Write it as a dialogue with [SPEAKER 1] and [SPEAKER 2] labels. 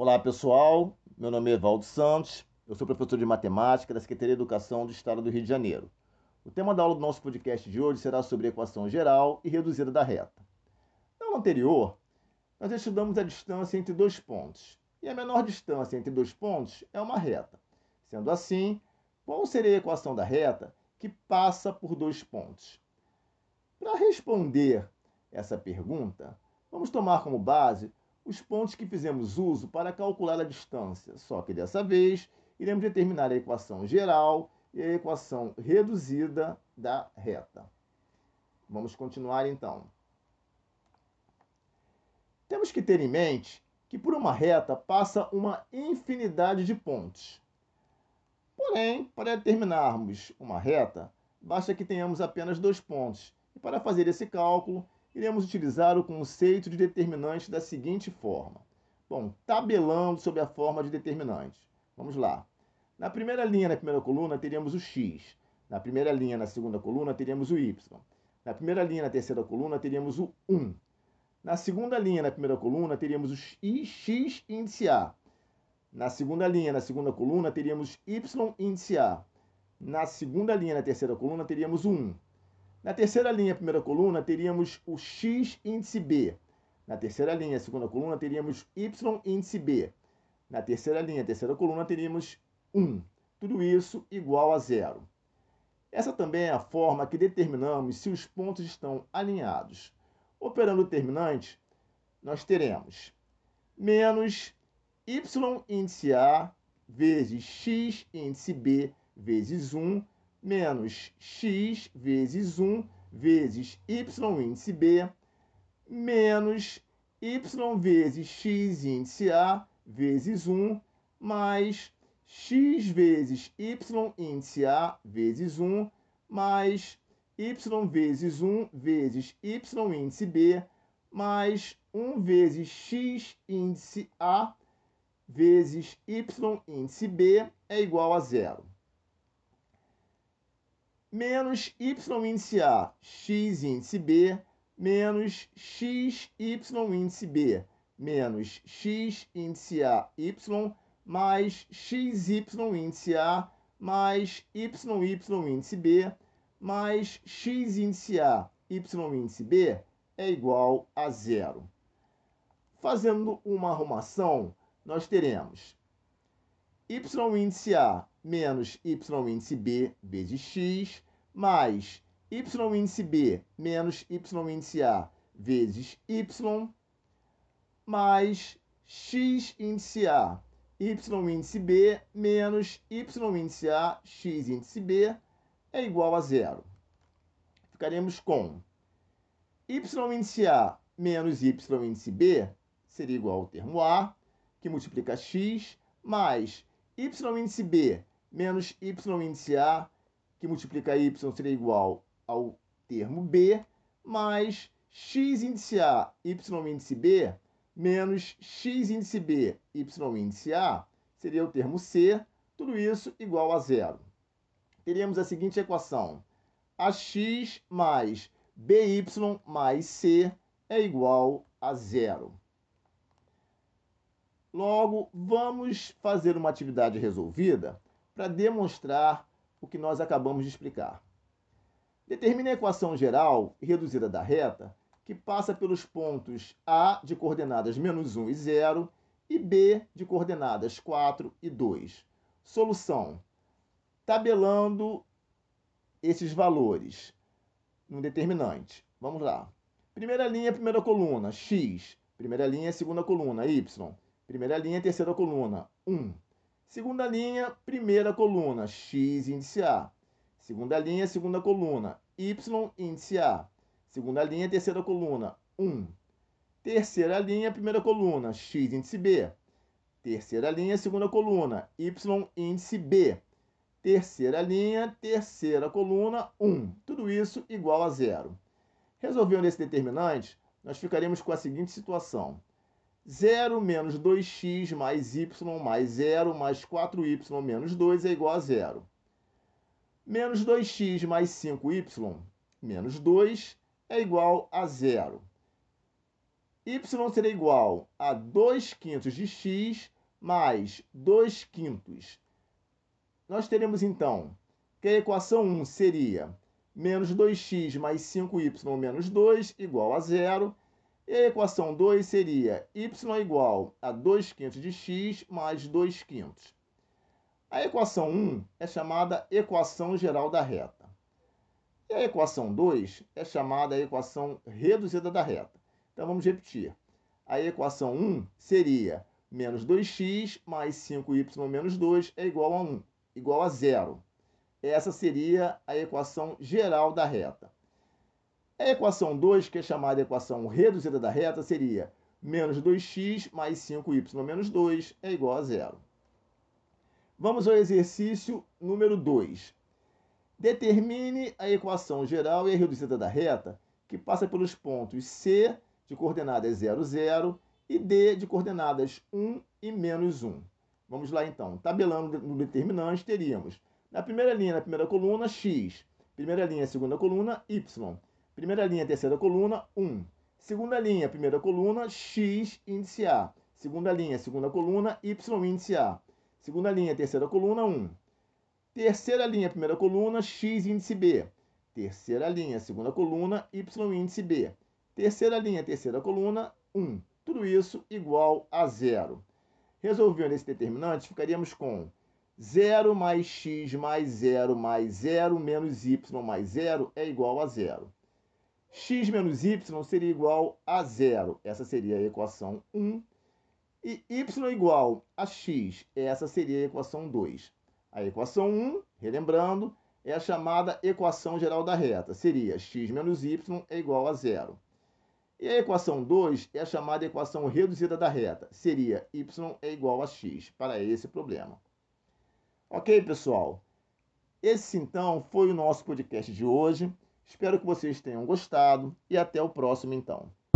[SPEAKER 1] Olá pessoal, meu nome é Evaldo Santos, eu sou professor de matemática da Secretaria de Educação do Estado do Rio de Janeiro. O tema da aula do nosso podcast de hoje será sobre equação geral e reduzida da reta. Na aula anterior, nós estudamos a distância entre dois pontos, e a menor distância entre dois pontos é uma reta. Sendo assim, qual seria a equação da reta que passa por dois pontos? Para responder essa pergunta, vamos tomar como base os pontos que fizemos uso para calcular a distância, só que dessa vez iremos determinar a equação geral e a equação reduzida da reta. Vamos continuar então. Temos que ter em mente que por uma reta passa uma infinidade de pontos. Porém, para determinarmos uma reta, basta que tenhamos apenas dois pontos. E para fazer esse cálculo, iremos utilizar o conceito de determinante da seguinte forma. Bom, tabelando sobre a forma de determinante. Vamos lá. Na primeira linha, na primeira coluna, teríamos o x. Na primeira linha, na segunda coluna, teríamos o y. Na primeira linha, na terceira coluna, teríamos o 1. Na segunda linha, na primeira coluna, teríamos o x índice A. Na segunda linha, na segunda coluna, teríamos y índice A. Na segunda linha, na terceira coluna, teríamos o 1. Na terceira linha, primeira coluna, teríamos o x índice B. Na terceira linha, segunda coluna, teríamos y índice B. Na terceira linha, terceira coluna, teríamos 1. Tudo isso igual a zero. Essa também é a forma que determinamos se os pontos estão alinhados. Operando o determinante, nós teremos menos y índice A vezes x índice B vezes 1 menos x vezes 1 vezes y índice B, menos y vezes x índice A vezes 1, mais x vezes y índice A vezes 1, mais y vezes 1 vezes y índice B, mais 1 vezes x índice A vezes y índice B é igual a zero menos y índice A, x índice B, menos x y índice B, menos x índice A, y, mais x y índice A, mais y y índice B, mais x índice A, y índice B é igual a zero. Fazendo uma arrumação, nós teremos y índice A menos y índice B vezes x, mais y índice B menos y índice A vezes y, mais x índice A, y índice B menos y índice A, x índice B é igual a zero. Ficaremos com y índice A menos y índice B seria igual ao termo A, que multiplica x, mais y índice B menos y índice A, que multiplica y seria igual ao termo B, mais x índice A, y índice B, menos x índice B, y índice A, seria o termo C, tudo isso igual a zero. Teríamos a seguinte equação, ax mais by mais c é igual a zero. Logo, vamos fazer uma atividade resolvida para demonstrar o que nós acabamos de explicar. Determine a equação geral reduzida da reta que passa pelos pontos A de coordenadas menos 1 e 0 e B de coordenadas 4 e 2. Solução. Tabelando esses valores no determinante. Vamos lá. Primeira linha, primeira coluna, x. Primeira linha, segunda coluna, y. Primeira linha, terceira coluna, 1. Segunda linha, primeira coluna, x índice A. Segunda linha, segunda coluna, y índice A. Segunda linha, terceira coluna, 1. Terceira linha, primeira coluna, x índice B. Terceira linha, segunda coluna, y índice B. Terceira linha, terceira coluna, 1. Tudo isso igual a zero. Resolvendo esse determinante, nós ficaremos com a seguinte situação. 0 menos 2x mais y mais 0 mais 4y menos 2 é igual a zero. Menos 2x mais 5y menos 2 é igual a zero. y será igual a 2 quintos de x mais 2 quintos. Nós teremos, então, que a equação 1 seria menos 2x mais 5y menos 2 igual a zero. E a equação 2 seria y igual a 2 quintos de x mais 2 quintos. A equação 1 é chamada equação geral da reta. E a equação 2 é chamada equação reduzida da reta. Então vamos repetir. A equação 1 seria menos 2x mais 5y menos 2 é igual a 1, igual a zero. Essa seria a equação geral da reta. A equação 2, que é chamada equação reduzida da reta, seria menos 2x mais 5y menos 2 é igual a zero. Vamos ao exercício número 2. Determine a equação geral e reduzida da reta que passa pelos pontos C de coordenadas 0, 0 e D de coordenadas 1 e menos 1. Vamos lá então. Tabelando no determinante, teríamos na primeira linha, na primeira coluna, x. Primeira linha, segunda coluna, y. Primeira linha, terceira coluna, 1. Segunda linha, primeira coluna, x índice A. Segunda linha, segunda coluna, y índice A. Segunda linha, terceira coluna, 1. Terceira linha, primeira coluna, x índice B. Terceira linha, segunda coluna, y índice B. Terceira linha, terceira coluna, 1. Tudo isso igual a zero. Resolvendo esse determinante, ficaríamos com 0 mais x mais 0 mais 0 menos y mais 0 é igual a zero. X menos y seria igual a zero. Essa seria a equação 1 e y igual a x, essa seria a equação 2. A equação 1, relembrando, é a chamada equação geral da reta. Seria x menos y é igual a zero. E a equação 2 é a chamada equação reduzida da reta. Seria y é igual a x, para esse problema. Ok, pessoal? Esse, então, foi o nosso podcast de hoje. Espero que vocês tenham gostado e até o próximo, então.